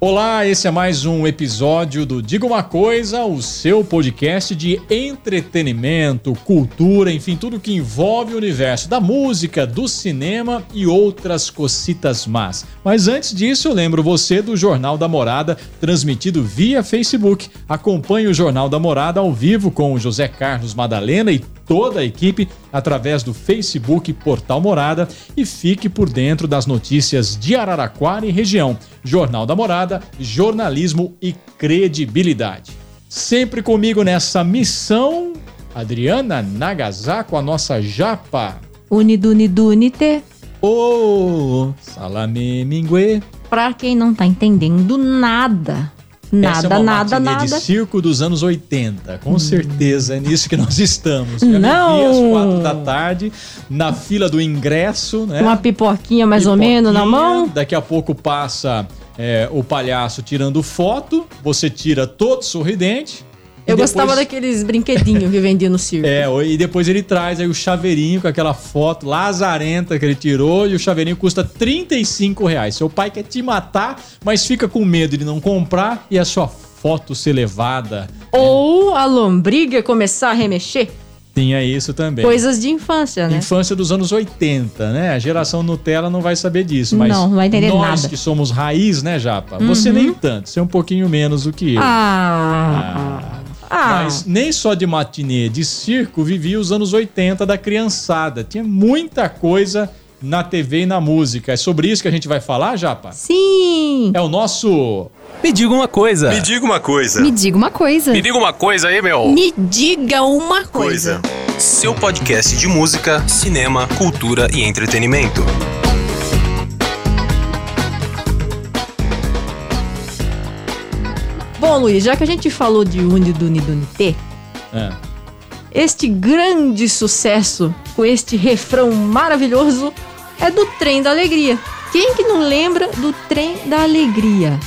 Olá, esse é mais um episódio do Diga uma Coisa, o seu podcast de entretenimento, cultura, enfim, tudo que envolve o universo da música, do cinema e outras cocitas más. Mas antes disso, eu lembro você do Jornal da Morada, transmitido via Facebook. Acompanhe o Jornal da Morada ao vivo com José Carlos Madalena e toda a equipe através do Facebook Portal Morada e fique por dentro das notícias de Araraquara e região. Jornal da Morada, jornalismo e credibilidade. Sempre comigo nessa missão, Adriana Nagasako, a nossa japa. Unidunidunite. Ô, oh, salame mingue. Pra quem não tá entendendo nada, Nada, Essa é uma nada, nada. de circo dos anos 80. Com certeza é nisso que nós estamos. Já Não. às quatro da tarde, na fila do ingresso, né? Uma pipoquinha mais ou menos na Pipoquinha, mão. Daqui a pouco passa é, o palhaço tirando foto, você tira todo sorridente. Eu depois- gostava daqueles brinquedinhos que vendia no circo. É, e depois ele traz aí o chaveirinho com aquela foto lazarenta que ele tirou e o chaveirinho custa 35 reais. Seu pai quer te matar, mas fica com medo de não comprar e a sua foto ser levada. Ou a lombriga começar a remexer. Tinha isso também. Coisas de infância, né? Infância dos anos 80, né? A geração Nutella não vai saber disso, mas Não, não vai entender nós nada. Uhum. que somos raiz, né, Japa? Você nem tanto, você é um pouquinho menos do que eu. Ah. Ah. Mas nem só de matinê, de circo vivia os anos 80 da criançada. Tinha muita coisa na TV e na música. É sobre isso que a gente vai falar, Japa? Sim. É o nosso. Me diga uma coisa. Me diga uma coisa. Me diga uma coisa. Me diga uma coisa aí, meu. Me diga uma coisa. Coisa. Seu podcast de música, cinema, cultura e entretenimento. Bom, Luiz, já que a gente falou de Unidunidunite, É. este grande sucesso com este refrão maravilhoso é do Trem da Alegria. Quem que não lembra do Trem da Alegria?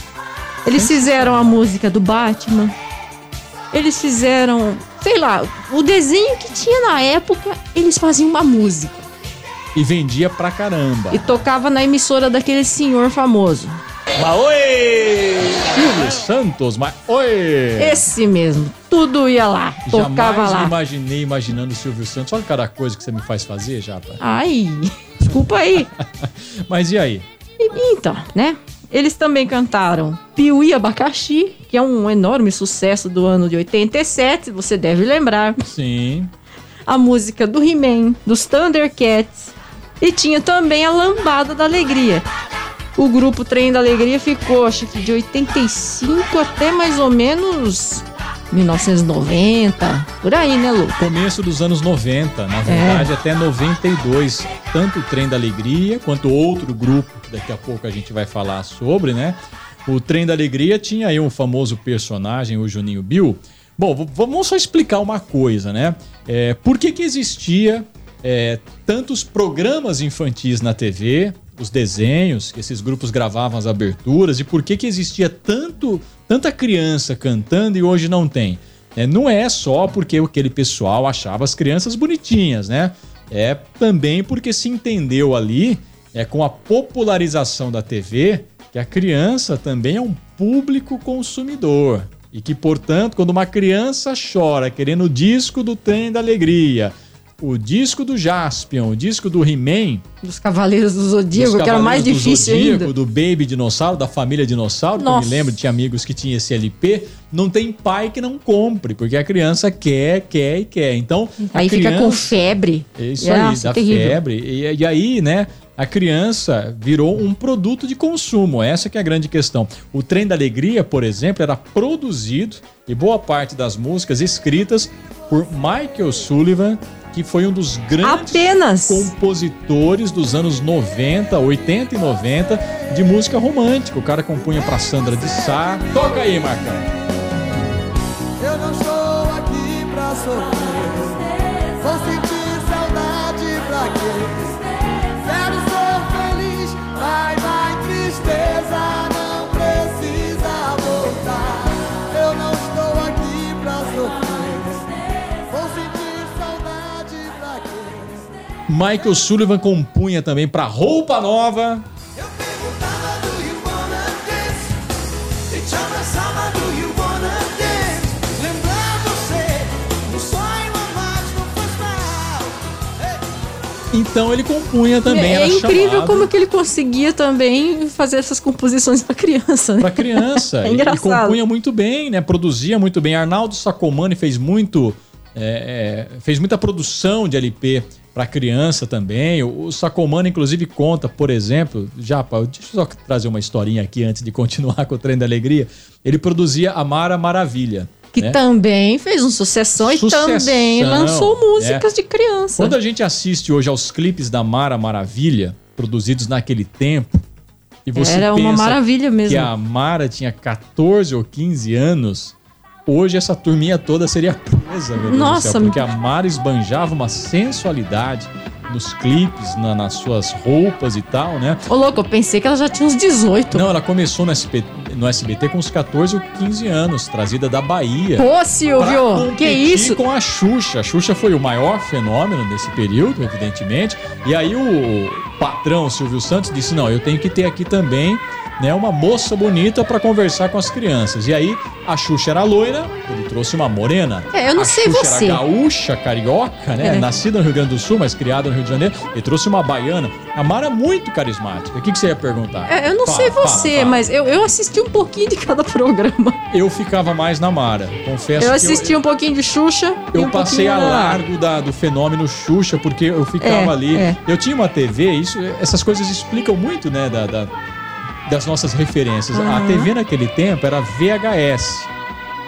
Eles fizeram a música do Batman. Eles fizeram, sei lá, o desenho que tinha na época, eles faziam uma música E vendia pra caramba. e tocava na emissora daquele senhor famoso. Mas oi! Silvio Santos, mas oi! Esse mesmo, tudo ia lá, tocava Jamais lá. imaginei imaginando o Silvio Santos. Olha cada coisa que você me faz fazer, Japa. Ai, desculpa aí. Mas e aí? E- Então, né? Eles também cantaram Piuí Abacaxi, que é um enorme sucesso do ano de 87, você deve lembrar. Sim. A música do He-Man, dos Thundercats. E tinha também a Lambada da Alegria. O grupo Trem da Alegria ficou, acho que de 85 até mais ou menos 1990. Por aí, né, Lu? Começo dos anos 90, na verdade até 92. Tanto o Trem da Alegria quanto outro grupo, que daqui a pouco a gente vai falar sobre, né? O Trem da Alegria tinha aí um famoso personagem, o Juninho Bill. Bom, vamos só explicar uma coisa, né? É, por que que existia é, tantos programas infantis na TV, os desenhos, esses grupos gravavam as aberturas, e por que que existia tanto, tanta criança cantando e hoje não tem? É, não é só porque aquele pessoal achava as crianças bonitinhas, né? É também porque se entendeu ali, é com a popularização da TV, que a criança também é um público consumidor. E que, portanto, quando uma criança chora querendo o disco do Trem da Alegria, o disco do Jaspion, o disco do He-Man, Dos Cavaleiros do Zodíaco, que era o mais Cavaleiros do difícil Zodíaco, ainda. do Baby Dinossauro, da família Dinossauro, que eu me Nossa. lembro, tinha amigos que tinham esse LP, não tem pai que não compre, porque a criança quer, quer e quer. Então, Aí fica com febre. é isso Nossa, aí, da terrível. febre. E, e aí, né, a criança virou um produto de consumo. Essa que é a grande questão. O Trem da Alegria, por exemplo, era produzido e boa parte das músicas escritas por Michael Sullivan, que foi um dos grandes Apenas. compositores dos anos 90, 80 e 90 de música romântica. O cara compunha pra Sandra de Sá. Toca aí, Marcão. Eu não estou aqui pra sofrer. Michael Sullivan compunha também para Roupa Nova. Então ele compunha também. É, é incrível chamado. como que ele conseguia também fazer essas composições para criança. Né? Para criança. é engraçado. Ele compunha muito bem, né? Produzia muito bem. Arnaldo Sacomani fez muito, é, é, fez muita produção de LP para criança também. O, o Sacomani inclusive conta, por exemplo, já, deixa eu só trazer uma historinha aqui antes de continuar com o Trem da Alegria. Ele produzia a Mara Maravilha. Que né? também fez um sucessão, e Sucessão, também lançou músicas é. de criança. Quando a gente assiste hoje aos clipes da Mara Maravilha, produzidos naquele tempo, e você Era uma pensa maravilha mesmo. que a Mara tinha 14 ou 15 anos, hoje essa turminha toda seria presa, meu Deus Nossa, do céu, porque a Mara esbanjava uma sensualidade nos clipes, na- nas suas roupas e tal, né? Ô, louco, eu pensei que ela já tinha uns 18. Não, ela começou no SBT, no SBT com uns 14 ou 15 anos, trazida da Bahia. Pô, Silvio, que isso? com a Xuxa. A Xuxa foi o maior fenômeno nesse período, evidentemente. E aí o patrão Silvio Santos disse: "Não, eu tenho que ter aqui também, né, uma moça bonita pra conversar com as crianças". E aí a Xuxa era loira, ele trouxe uma morena. É, eu não a sei Xuxa você. Era gaúcha, carioca, né, É. nascida no Rio Grande do Sul, mas criada no Rio de Janeiro. Ele trouxe uma baiana. A Mara é muito carismática. O que, que você ia perguntar? É, eu não Fala, sei fala, você, fala. mas eu, eu assisti um pouquinho de cada programa. eu ficava mais na Mara. Confesso Eu assisti um pouquinho de Xuxa. Eu um passei a largo da- do fenômeno Xuxa, porque eu ficava É, ali. é. Eu tinha uma TV, isso, essas coisas explicam muito, né, da, da- das nossas referências. A Aham. TV naquele tempo era VHS.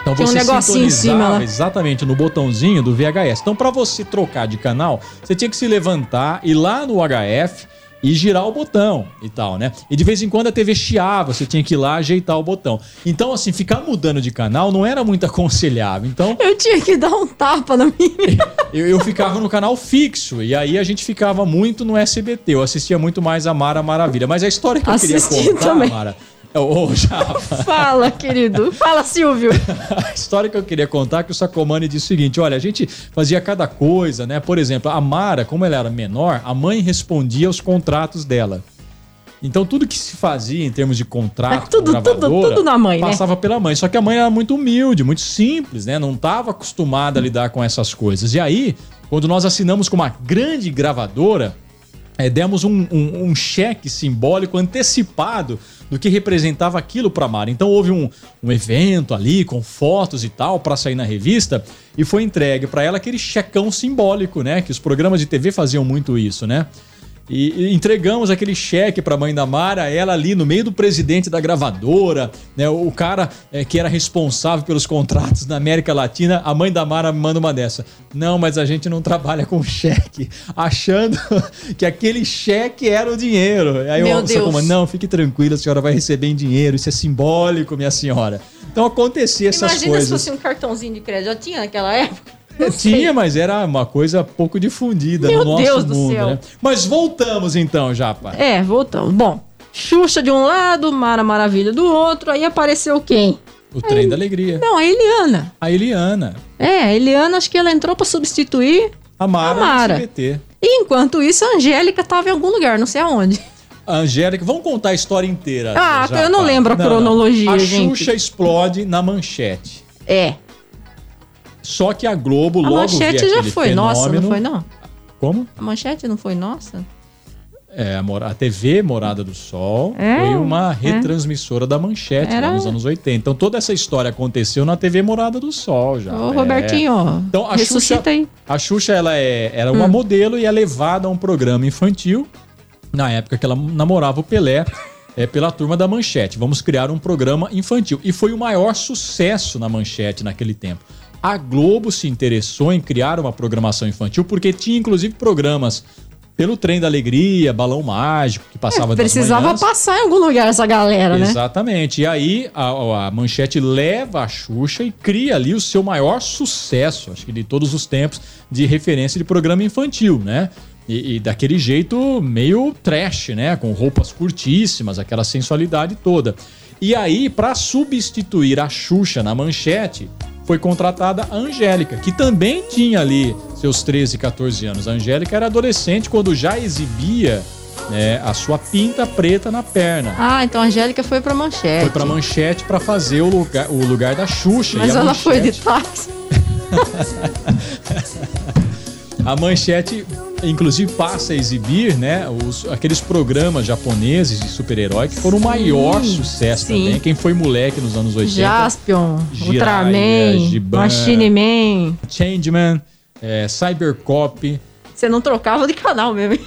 Então Tinha um você negocinho em cima sintonizava lá. exatamente no botãozinho do VHS. Então para você trocar de canal, você tinha que se levantar, ir lá no HF e girar o botão e tal, né? E de vez em quando a TV chiava, você tinha que ir lá ajeitar o botão. Então assim, ficar mudando de canal não era muito aconselhável. Então Eu tinha que dar um tapa na minha. eu, eu ficava no canal fixo e aí a gente ficava muito no SBT. Eu assistia muito mais a Mara Maravilha. Mas a história que eu Assisti queria contar, também. Mara. Ô, ô, Fala, querido. Fala, Silvio. a história que eu queria contar é que o Sacomani disse o seguinte: olha, a gente fazia cada coisa, né? Por exemplo, a Mara, como ela era menor, a mãe respondia aos contratos dela. Então tudo que se fazia em termos de contrato, É tudo- tudo- tudo na mãe, né? passava pela mãe. Só que a mãe era muito humilde, muito simples, né? Não estava acostumada a lidar com essas coisas. E aí, quando nós assinamos com uma grande gravadora, é, demos um, um- um cheque simbólico antecipado do que representava aquilo para Mara. Então houve um, um evento ali com fotos e tal para sair na revista e foi entregue para ela aquele checão simbólico, né? Que os programas de TV faziam muito isso, né? E, e entregamos aquele cheque para a mãe da Mara, ela ali no meio do presidente da gravadora, né? O cara é, que era responsável pelos contratos na América Latina, a mãe da Mara me manda uma dessa. Não, mas a gente não trabalha com cheque, achando que aquele cheque era o dinheiro. Aí Meu eu Deus. como, não, fique tranquila, a senhora vai receber em dinheiro, isso é simbólico, minha senhora. Então acontecia essas Imagina coisas. se fosse um cartãozinho de crédito. Já tinha naquela época? Tinha, mas era uma coisa pouco difundida Meu no nosso Deus do mundo, céu. né? Mas voltamos então, Japa. É, voltamos. Bom, Xuxa de um lado, Mara Maravilha do outro. Aí apareceu quem? O trem da alegria. Não, a Eliana. A Eliana. É, a Eliana, acho que ela entrou pra substituir. A Mara, A Mara. do. E enquanto isso, a Angélica tava em algum lugar, não sei aonde. A Angélica, vamos contar a história inteira. Ah, Japa. eu não lembro a cronologia, A gente. Xuxa explode na manchete. É. Só que a Globo A logo manchete vê já foi nossa, não fenômeno. foi não? Como? A manchete não foi nossa? É, a, a TV Morada do Sol É, foi uma retransmissora da manchete Era- nos anos 80. Então toda essa história aconteceu na TV Morada do Sol já. Ô, É. Robertinho, Então a Xuxa, aí. a Xuxa ela é, era uma Hum. modelo e é levada a um programa infantil na época que ela namorava o Pelé. É pela turma da Manchete. Vamos criar um programa infantil. E foi o maior sucesso na Manchete naquele tempo. A Globo se interessou em criar uma programação infantil porque tinha inclusive programas pelo Trem da Alegria, Balão Mágico, que passava É, Precisava passar em algum lugar essa galera, né? Exatamente. E aí a, a Manchete leva a Xuxa e cria ali o seu maior sucesso, acho que de todos os tempos, de referência de programa infantil, né? E, e daquele jeito meio trash, né? Com roupas curtíssimas, aquela sensualidade toda. E aí, para substituir a Xuxa na Manchete, foi contratada a Angélica, que também tinha ali seus 13, 14 anos. A Angélica era adolescente quando já exibia né, a sua pinta preta na perna. Ah, então a Angélica foi pra manchete. Foi pra manchete pra fazer o lugar, o lugar da Xuxa. Mas a ela foi de manchete, táxi. A manchete inclusive passa a exibir, né, os, aqueles programas japoneses de super-herói que foram o maior sucesso sim. também. Quem foi moleque nos anos 80? Jaspion, Jiraiya, Ultraman, Giban. Machine Man. Changeman, é, Cybercop. Você não trocava de canal mesmo.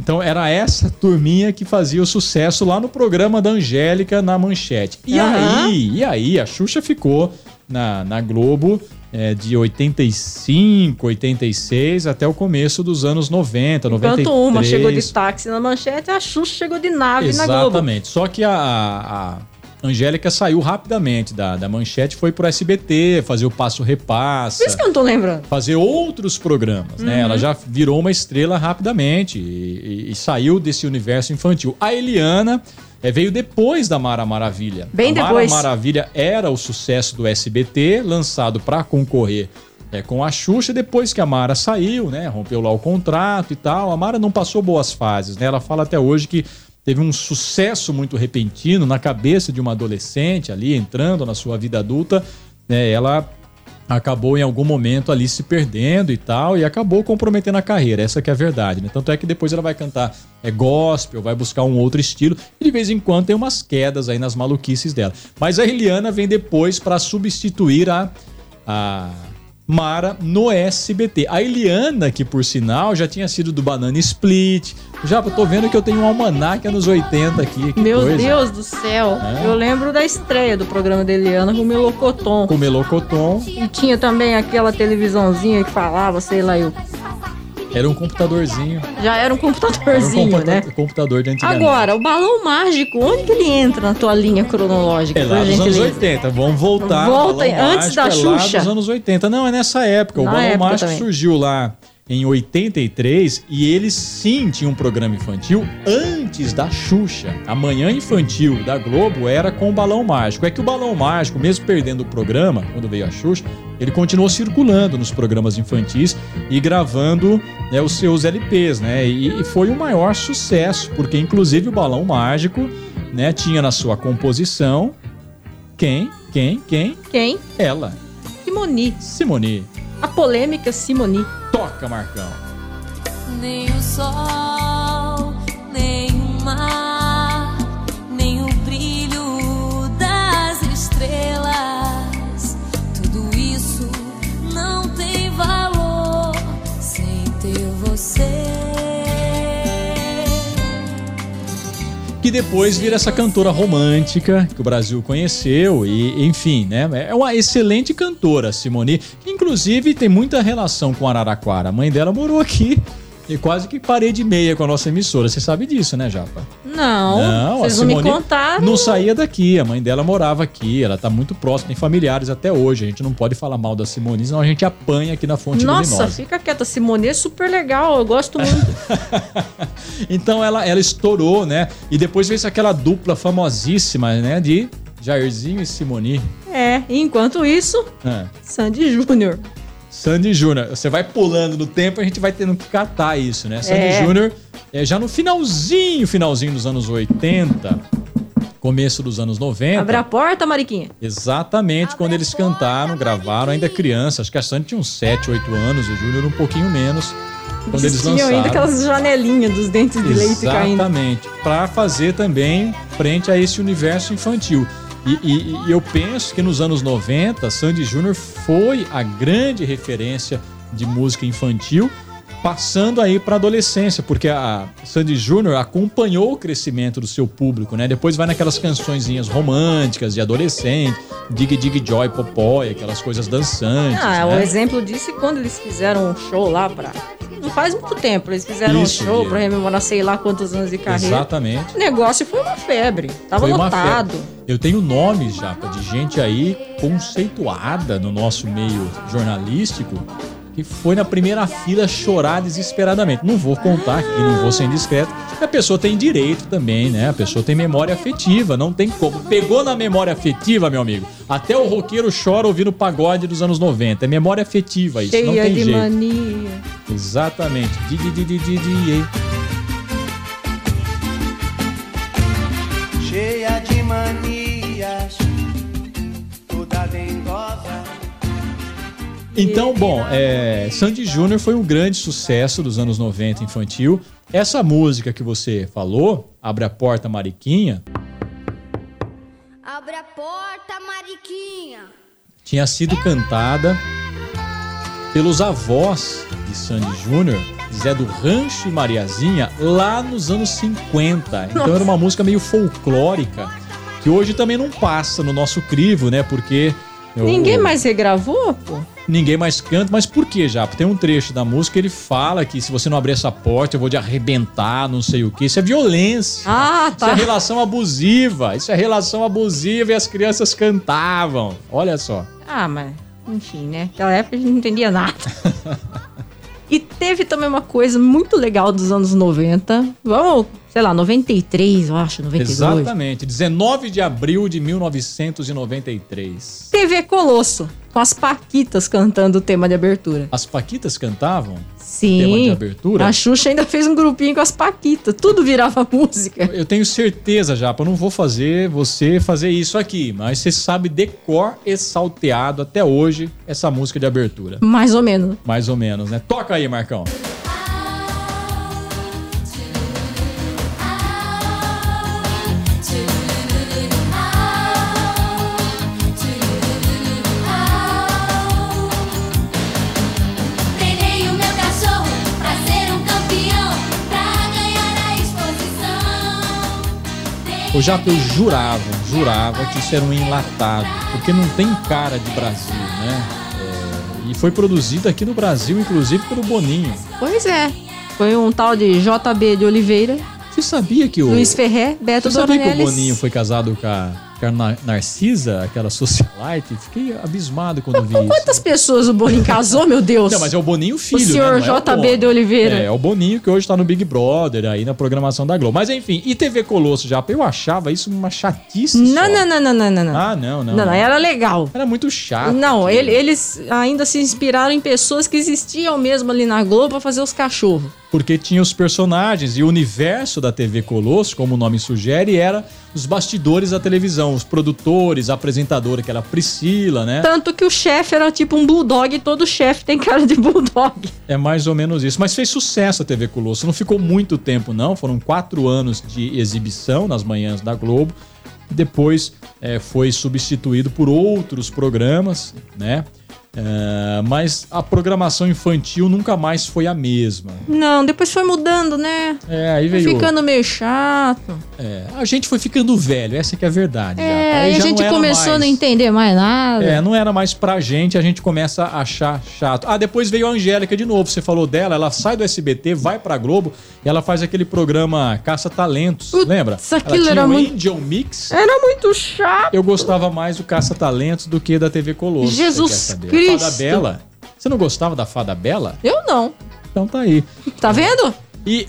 Então era essa turminha que fazia o sucesso lá no programa da Angélica na Manchete. E Aham. aí, e aí, a Xuxa ficou na, na Globo é, de 85, 86 até o começo dos anos 90, 93. Enquanto uma chegou de táxi na manchete, a Xuxa chegou de nave na Globo. Exatamente. Só que a, a Angélica saiu rapidamente da, da Manchete, foi pro SBT, fazer o Passo Repassa. Por isso que eu não tô lembrando. fazer outros programas, né? Ela já virou uma estrela rapidamente e, e- e saiu desse universo infantil. A Eliana eh, veio depois da Mara Maravilha. Bem a depois. Mara Maravilha era o sucesso do SBT, lançado para concorrer eh, com a Xuxa. Depois que a Mara saiu, né? Rompeu lá o contrato e tal. A Mara não passou boas fases, né? Ela fala até hoje que teve um sucesso muito repentino na cabeça de uma adolescente ali entrando na sua vida adulta. Né? Ela acabou em algum momento ali se perdendo e tal, e acabou comprometendo a carreira, essa que é a verdade, né? Tanto é que depois ela vai cantar é gospel, vai buscar um outro estilo, e de vez em quando tem umas quedas aí nas maluquices dela. Mas a Eliana vem depois para substituir a, a Mara no SBT. A Eliana, que por sinal já tinha sido do Banana Split, já tô vendo que eu tenho um almanac anos 80 aqui, que Meu coisa. Deus do céu. É. Eu lembro da estreia do programa da Eliana com o Melocoton. Com Melocoton, E tinha também aquela televisãozinha que falava, sei lá, eu. Era um computadorzinho. Já era um Era um computadorzinho, computa- né? computador de antigamente. Agora, o balão mágico, onde que ele entra na tua linha cronológica? É lá dos anos gentileza? 80. Vamos voltar. Volta, antes da é lá Xuxa. dos anos 80. Não, é nessa época. O Na Balão época Mágico também. surgiu lá em 83 e ele sim tinha um programa infantil antes da Xuxa. A manhã infantil da Globo era com o Balão Mágico. É que o Balão Mágico, mesmo perdendo o programa, quando veio a Xuxa, ele continuou circulando nos programas infantis e gravando né, os seus LPs, né? E, e foi o maior sucesso, porque inclusive o Balão Mágico né, tinha na sua composição quem? Quem? Quem? Quem? Ela. Simoni. Simone. A polêmica Simoni. Toca, Marcão. Nem o sol, depois vira essa cantora romântica que o Brasil conheceu e, enfim, né? É uma excelente cantora, Simone, que inclusive tem muita relação com Araraquara. A mãe dela morou aqui e quase que parede meia com a nossa emissora. Você sabe disso, né, Japa? Não, vocês a não me contaram. Não saía daqui, a mãe dela morava aqui, ela tá muito próxima, tem familiares até hoje. A gente não pode falar mal da Simone, senão a gente apanha aqui na fonte Nossa, luminosa. fica quieta. Simone é super legal, eu gosto muito. Então ela, ela estourou, né? E depois veio aquela dupla famosíssima, né? De Jairzinho e Simone. é, e enquanto isso, É. Sandy Júnior. Sandy Júnior. Você vai pulando no tempo, a gente vai tendo que catar isso, né? Sandy É. Júnior, é, já no finalzinho, finalzinho dos anos 80, começo dos anos 90. Abre a porta, Mariquinha. Exatamente quando eles cantaram, gravaram, ainda criança. Acho que a Sandy tinha uns 7, 8 anos, o Júnior um pouquinho menos. Quando eles, tinham lançaram. ainda aquelas janelinhas dos dentes de leite caindo. Exatamente. Para fazer também frente a esse universo infantil. E, e- e eu penso que nos anos 90, Sandy Júnior foi a grande referência de música infantil, passando aí para adolescência, porque a Sandy Júnior acompanhou o crescimento do seu público, né? Depois vai naquelas cançõezinhas românticas de adolescente, Dig Dig Joy Popói, aquelas coisas dançantes, Ah, o né? exemplo disso é quando eles fizeram um show lá pra. Não faz muito tempo, eles fizeram Isso, um show Bia. pra rememorar sei lá quantos anos de carreira. Exatamente. O negócio foi uma febre. Tava Foi lotado. febre. Eu tenho nomes, Japa, de gente aí conceituada no nosso meio jornalístico que foi na primeira fila chorar desesperadamente. Não vou contar aqui, não vou ser indiscreto. A pessoa tem direito também, né? A pessoa tem memória afetiva, não tem como. Pegou na memória afetiva, meu amigo. Até o roqueiro chora ouvindo pagode dos anos 90. É memória afetiva isso, não Cheia tem de jeito. mania. Exatamente. Di, di, di, di, di, di, Então, bom, é, Sandy Júnior foi um grande sucesso dos anos 90 infantil. Essa música que você falou, Abre a Porta Mariquinha, Abre a porta, Mariquinha. tinha sido cantada pelos avós de Sandy Júnior, Zé do Rancho e Mariazinha, lá nos anos 50. Então era uma música meio folclórica, que hoje também não passa no nosso crivo, né? Porque. o- Ninguém mais regravou, pô? Ninguém mais canta, mas por que, já? Tem um trecho da música, ele fala que se você não abrir essa porta, eu vou te arrebentar, não sei o que. Isso é violência. Ah, Isso é tá. relação abusiva. Isso é relação abusiva e as crianças cantavam. Olha só. Ah, mas, enfim, né? Naquela época a gente não entendia nada. e teve também uma coisa muito legal dos anos 90. Vamos, sei lá, 93, eu acho, 92. Exatamente. 19 de abril de 1993. TV Colosso, com as Paquitas cantando o tema de abertura. As Paquitas cantavam? Sim. Tema de abertura? A Xuxa ainda fez um grupinho com as Paquitas. Tudo virava música. Eu tenho certeza, Japa, eu não vou fazer você fazer isso aqui, mas você sabe decor e salteado até hoje essa música de abertura. Mais ou menos. Mais ou menos, né? Toca aí, Marcão. O Japa, eu jurava, jurava que isso era um enlatado, porque não tem cara de Brasil, né? É, e foi produzido aqui no Brasil, inclusive pelo Boninho. Pois é. Foi um tal de JB de Oliveira, Você sabia que o. Luiz Ferré, Beto Você sabia que o. Boninho foi casado com a, com Narcisa, aquela socialite? Fiquei abismado quando vi isso. Quantas pessoas o Boninho casou, meu Deus? Não, mas é o Boninho filho, O senhor né? É JB Bono. de Oliveira. É, é o Boninho que hoje tá no Big Brother, aí na programação da Globo. Mas enfim, e TV Colosso já? Eu achava isso uma chatice Não, não, não, não, não, não, não. Ah, não, não. Não, não, era legal. Era muito chato. Não, ele- eles ainda se inspiraram em pessoas que existiam mesmo ali na Globo pra fazer os cachorros. Porque tinha os personagens e o universo da TV Colosso, como o nome sugere, era os bastidores da televisão, os produtores, a apresentadora, que era a Priscila, né? Tanto que o chefe era tipo um bulldog e todo chefe tem cara de bulldog. É mais ou menos isso. Mas fez sucesso a TV Colosso. Não ficou muito tempo, não. Foram quatro anos de exibição nas manhãs da Globo. Depois é, foi substituído por outros programas, né? É, mas a programação infantil nunca mais foi a mesma. Não, depois foi mudando, né? É, aí Foi veio. ficando meio chato. é, a gente foi ficando velho, essa que é a verdade. já. É, Aí aí a já não gente começou a não mais- entender mais nada. É, não era mais pra gente, a gente começa a achar chato. Ah, depois veio a Angélica de novo, você falou dela, ela sai do SBT, vai pra Globo ela faz aquele programa Caça Talentos, Putz, lembra? aquilo era o muito- Angel Mix. Era muito chato. Eu gostava mais do Caça Talentos do que da TV Colosso. Jesus? Cristo. Fada Bela. Você não gostava da Fada Bela? Eu não. Então tá aí. Tá vendo? E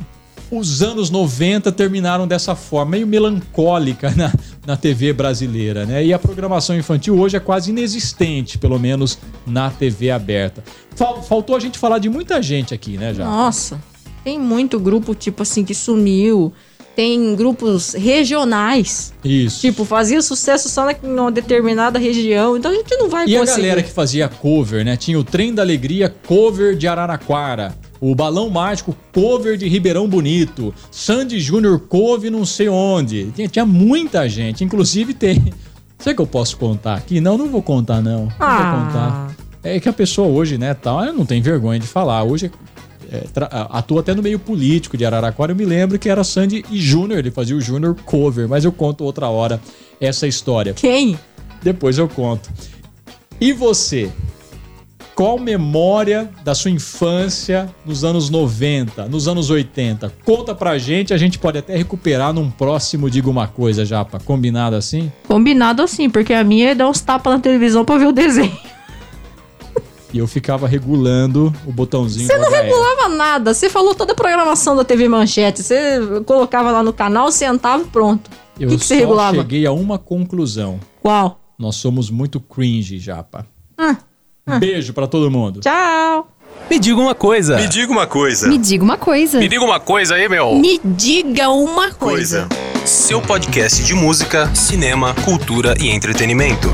os anos 90 terminaram dessa forma, meio melancólica na, na TV brasileira, né? E a programação infantil hoje é quase inexistente, pelo menos na TV aberta. Fal- faltou a gente falar de muita gente aqui, né, já? Nossa, tem muito grupo, tipo assim, que sumiu. Tem grupos regionais. Isso. Tipo, fazia sucesso só numa determinada região. Então a gente não vai E a conseguir. galera que fazia cover, né? Tinha o Trem da Alegria, cover de Araraquara. O Balão Mágico, cover de Ribeirão Bonito. Sandy Júnior, cover não sei onde. Tinha, tinha muita gente. Inclusive tem... Será que eu posso contar aqui? Não, não vou contar, não. Não Ah. vou contar. É que a pessoa hoje, né, tal, ela não tem vergonha de falar. Hoje é, atua até no meio político de Araraquara. Eu me lembro que era Sandy e Júnior. Ele fazia o Júnior cover. Mas eu conto outra hora essa história. Quem? Depois eu conto. E você? Qual memória da sua infância nos anos 90, nos anos 80? Conta pra gente, a gente pode até recuperar num próximo Diga Uma Coisa, Japa. Combinado assim? Combinado assim, porque a minha é dar uns tapas na televisão pra ver o desenho. E eu ficava regulando o botãozinho Você não regulava nada. Você falou toda a programação da TV Manchete. Você colocava lá no canal, sentava e pronto. O Eu que, que você só regulava? cheguei a uma conclusão. Qual? Nós somos muito cringe, Japa. Ah, Beijo pra todo mundo. tchau. Me diga uma coisa. Me diga uma coisa. Me diga uma coisa. Me diga uma coisa aí, meu. Me diga uma coisa. Coisa. Seu podcast de música, cinema, cultura e entretenimento.